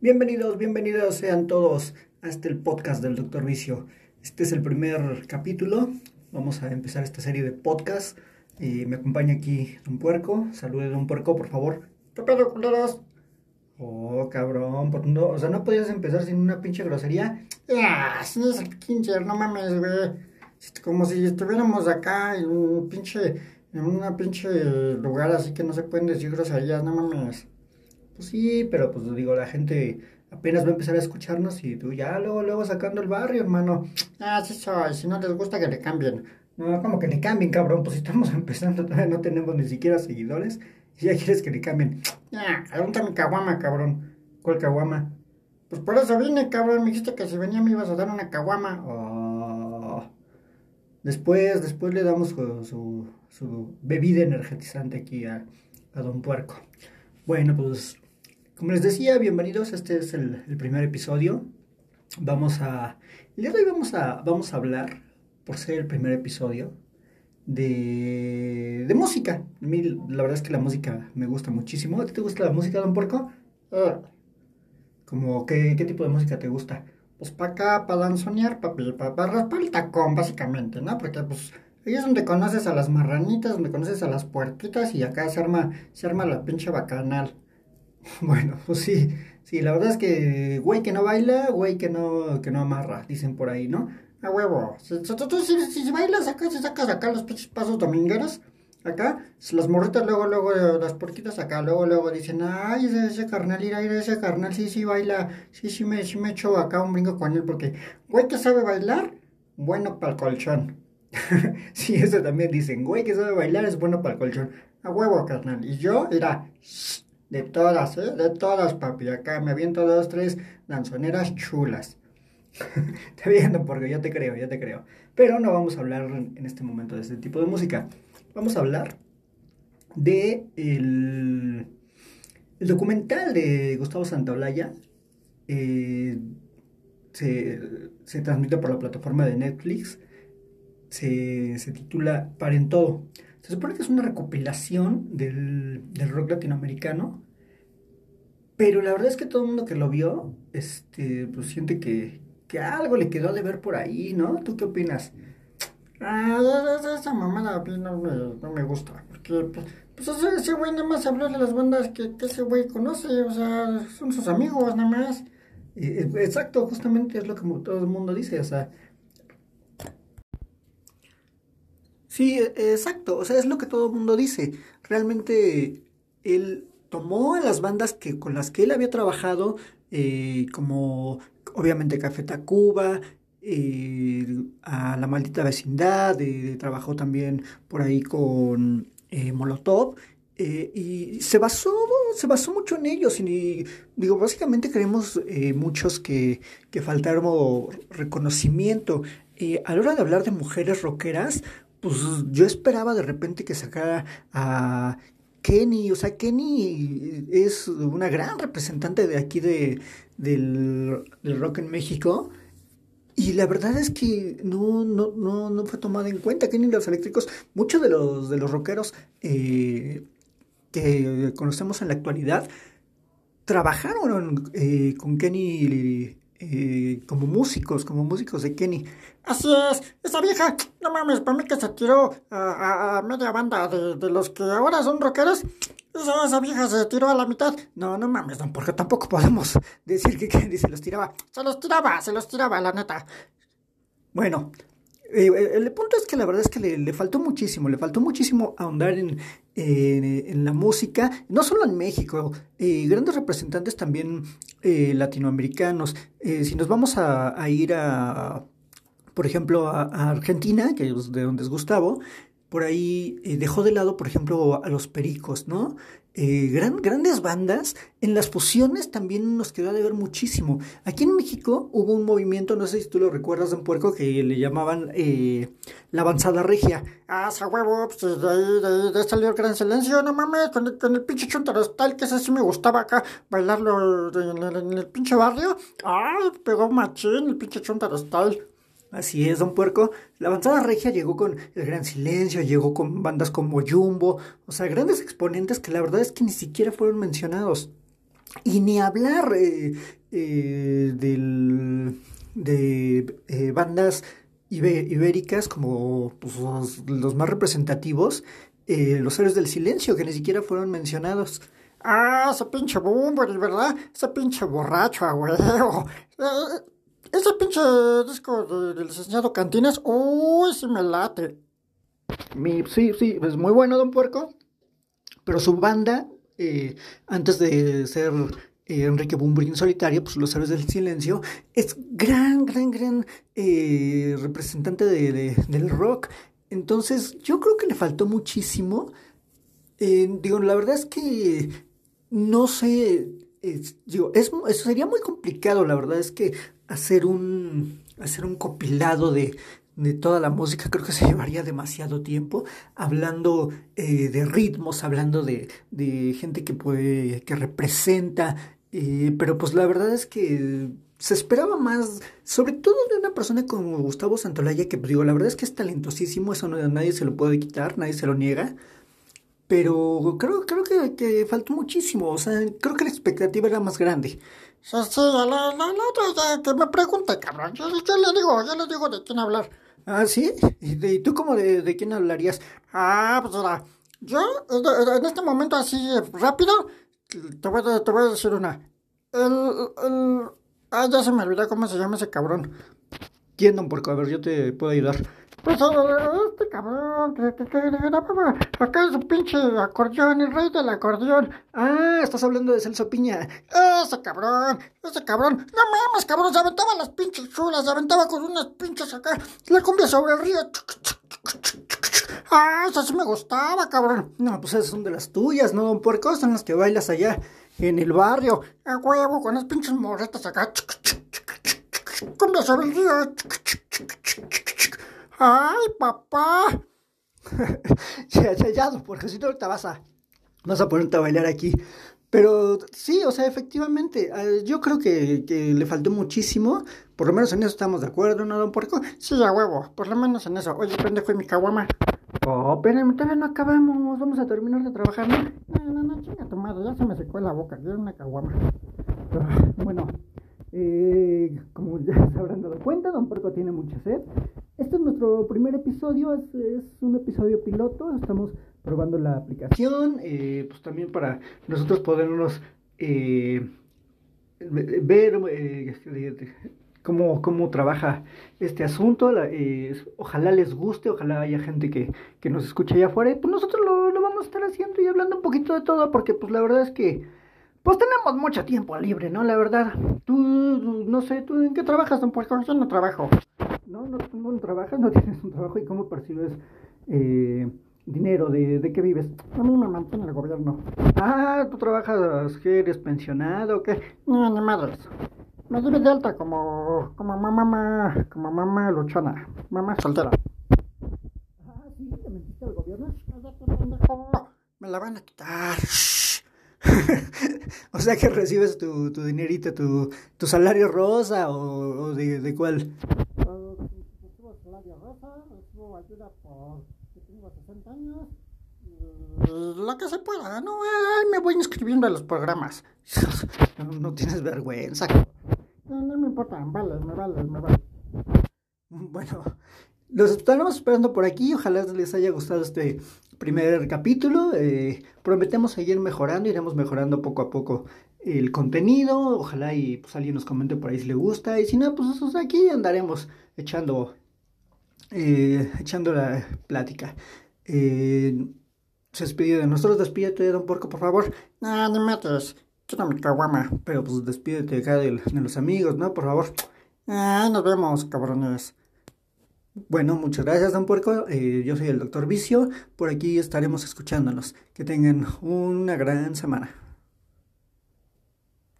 Bienvenidos, bienvenidos sean todos a este el podcast del Doctor Vicio. Este es el primer capítulo. Vamos a empezar esta serie de podcasts. Y me acompaña aquí Don Puerco. Salude Don Puerco, por favor. ¿Qué pedo, culeros? Oh, cabrón. ¿por no, o sea, no podías empezar sin una pinche grosería. Ya, si es el Kincher, no mames, güey. Como si estuviéramos acá en un pinche, en una pinche lugar así que no se pueden decir groserías, no mames. Pues sí, pero pues digo, la gente apenas va a empezar a escucharnos y tú ya luego, luego sacando el barrio, hermano. Ah, sí soy, si no les gusta que le cambien. No, como que le cambien, cabrón, pues si estamos empezando todavía no tenemos ni siquiera seguidores y ya quieres que le cambien. Ya, pregunta mi caguama, cabrón. ¿Cuál caguama? Pues por eso vine, cabrón, me dijiste que si venía me ibas a dar una caguama. Oh. Después, después le damos su, su, bebida energetizante aquí a, a Don Puerco. Bueno, pues como les decía, bienvenidos. Este es el, primer episodio. Vamos a. El día de hoy vamos a, vamos a hablar, por ser el primer episodio, de, de música. A mí, la verdad es que la música me gusta muchísimo. ¿A ti te gusta la música, don Porco? Eh. Como, ¿qué, ¿qué tipo de música te gusta? Pues para acá, para danzonear, para pa raspar el tacón, básicamente, ¿no? Porque, pues, ahí es donde conoces a las marranitas, donde conoces a las puerquitas y acá se arma, se arma la pinche bacanal. Bueno, pues sí, sí, la verdad es que güey que no baila, güey que no, que no amarra, dicen por ahí, ¿no? A huevo. Si, si, si, bailas acá, si sacas acá los pasos domingueros, acá, las morritas luego, luego, las porquitas acá, luego, luego dicen, ay, ese, carnal, ir a ir a ese carnal, sí, sí baila, sí, sí me, sí me echo acá un brinco con él, porque güey que sabe bailar, bueno para el colchón. sí, eso también dicen, güey que sabe bailar es bueno para el colchón. A huevo, carnal. Y yo, era, de todas, ¿eh? De todas, papi. Acá me aviento dos, tres danzoneras chulas. Está viendo, porque yo te creo, yo te creo. Pero no vamos a hablar en este momento de este tipo de música. Vamos a hablar de el, el documental de Gustavo Santaolalla. Eh, se, se, transmite por la plataforma de Netflix. Se, se titula Paren Todo. Se supone que es una recopilación del, rock latinoamericano, pero la verdad es que todo el mundo que lo vio, este, pues siente que, algo le quedó de ver por ahí, ¿no? ¿Tú qué opinas? Ah, esa mamada mí no me, no me gusta, porque pues, pues ese güey nada más habló de las bandas que, ese güey conoce, o sea, son sus amigos nada más. Eh, eh, exacto, justamente es lo que todo el mundo dice, o sea, Sí, e, exacto, o sea, es lo que todo el mundo dice. Realmente él tomó a las bandas que, con las que él había trabajado, eh, como obviamente Café Tacuba, eh, a La Maldita Vecindad, eh, trabajó también por ahí con Molotov, y se basó, se basó mucho en ellos, y digo, básicamente creemos muchos que, que faltaron reconocimiento. a la hora de hablar de mujeres rockeras, pues yo esperaba de repente que sacara a Kenny, o sea, Kenny es una gran representante de aquí de, del, rock en México. Y la verdad es que no, no, no, no fue tomada en cuenta. Kenny los eléctricos, muchos de los, de los rockeros eh, que conocemos en la actualidad, trabajaron eh, con Kenny eh, como músicos, como músicos de Kenny. Así es, esa vieja, no mames, para mí que se tiró a, media banda de, los que ahora son rockeros. Esa, esa, vieja se tiró a la mitad. No, no mames, no, porque tampoco podemos decir que Kenny se los tiraba. Se los tiraba, se los tiraba, la neta. Bueno, eh, el punto es que la verdad es que le, faltó muchísimo, le faltó muchísimo ahondar en, en, la música, no solo en México, eh, grandes representantes también eh, latinoamericanos. si nos vamos a, ir a, por ejemplo, a, Argentina, que es de donde es Gustavo, por ahí dejó de lado, por ejemplo, a los pericos, ¿no? Eh, grandes bandas. En las fusiones también nos quedó de ver muchísimo. Aquí en México hubo un movimiento, no sé si tú lo recuerdas, un puerco, que le llamaban eh, la avanzada regia. Ah, esa huevo, pues de ahí, de, salió el gran silencio, no mames, con el, con el pinche tal que ese sí me gustaba acá, bailarlo en, el, pinche barrio. Ay, pegó machín el pinche tal Así es, don Puerco. La avanzada regia llegó con El Gran Silencio, llegó con bandas como Jumbo, o sea, grandes exponentes que la verdad es que ni siquiera fueron mencionados. Y ni hablar eh, eh, del, de eh, bandas ibéricas como pues, los, más representativos, los héroes del silencio, que ni siquiera fueron mencionados. Ah, ese pinche Bumburi, ¿verdad? Ese pinche borracho, abuelo. Ese pinche disco del licenciado Cantinas, uy, sí me late. Mi, sí, sí, es muy bueno, don Puerco. Pero su banda, antes de ser eh, Enrique Bumburi en solitario, pues Los Héroes del Silencio, es gran, gran, gran eh, representante de, del rock. Entonces, yo creo que le faltó muchísimo. Eh, digo, la verdad es que no sé, digo, es, eso sería muy complicado, la verdad es que hacer un, hacer un compilado de, de toda la música, creo que se llevaría demasiado tiempo hablando de ritmos, hablando de, de gente que puede, que representa pero pues la verdad es que se esperaba más, sobre todo de una persona como Gustavo Santolaya, que pues, digo, la verdad es que es talentosísimo, eso no, nadie se lo puede quitar, nadie se lo niega. Pero creo, creo que, que faltó muchísimo, o sea, creo que la expectativa era más grande. Sí, sí, la, la, la otra que me pregunta, cabrón, yo, yo, le digo, yo le digo de quién hablar. Ah, ¿sí? ¿Y, tú cómo de, de, quién hablarías? Ah, pues ahora, yo en este momento así rápido, te voy, a, te voy a decir una. El, el... Ah, ya se me olvidó cómo se llama ese cabrón. ¿Quién, don Porco? A ver, yo te puedo ayudar. Pues este cabrón, que, que, que, acá es un pinche acordeón, el rey del acordeón. Ah, estás hablando de Celso Piña. Ese cabrón, ese cabrón. No mames, cabrón, se aventaba las pinches chulas, se aventaba con unas pinches acá. La cumbia sobre el río. Ah, eso sí me gustaba, cabrón. No, pues esas son de las tuyas, ¿no, don Puerco? Son las que bailas allá en el barrio. A huevo, con las pinches morretas acá. Cumbia sobre el río. ¡Ay, papá! ya, ya, ya, Puerco, si no te vas a, vas a ponerte a bailar aquí. Pero sí, o sea, efectivamente, eh, yo creo que, que, le faltó muchísimo. Por lo menos en eso estamos de acuerdo, ¿no, don Puerco? Sí, a huevo, por lo menos en eso. Oye, pendejo, y mi caguama. Oh, espérame, todavía no acabamos. Vamos a terminar de trabajar, ¿no? No, no, no, chinga tu madre, ya se me secó la boca. Quiero una caguama. Ah, bueno, eh, como ya se habrán dado cuenta, Don Porco tiene mucha sed. Este es nuestro primer episodio, es, un episodio piloto. Estamos probando la aplicación, eh, pues también para nosotros podernos eh, ver, eh, cómo, cómo trabaja este asunto. Ojalá les guste, ojalá haya gente que, que nos escuche allá afuera. Y pues nosotros lo, lo, vamos a estar haciendo y hablando un poquito de todo, porque pues la verdad es que pues tenemos mucho tiempo libre, ¿no? La verdad. Tú, no sé, ¿tú en qué trabajas, don? Yo no trabajo. No, no, no trabajas, no tienes un trabajo. ¿Y cómo percibes eh, dinero? ¿De, ¿De qué vives? A mí me mantiene el gobierno. Ah, ¿tú trabajas, que eres pensionado o qué? No, ni madres. Me lleve de alta como, como mamá, como mamá luchona, mamá soltera. Ah, sí, te metiste al gobierno. Me la van a quitar. o sea que recibes tu, tu dinerito, tu, tu salario rosa o, o de, de, cuál? Recibo salario rosa, recibo ayuda por que tengo 60 años. Lo que se pueda, ¿no? Ay, me voy inscribiendo a los programas. no, no tienes vergüenza. No, no me importa, vale, me vale, me vale. Bueno, los estaremos esperando por aquí. Ojalá les haya gustado este primer capítulo. Eh, prometemos seguir mejorando, iremos mejorando poco a poco el contenido. Ojalá y pues alguien nos comente por ahí si le gusta. Y si no, pues aquí andaremos echando, eh, echando la plática. Eh, se despide de nosotros, despídete, don Porco, por favor. No, no mates. Quiero mi caguama. Pero pues despídete acá de, de, los amigos, ¿no? Por favor. Ay, nos vemos, cabrones. Bueno, muchas gracias, don Puerco. Eh, yo soy el doctor Vicio. Por aquí estaremos escuchándonos. Que tengan una gran semana.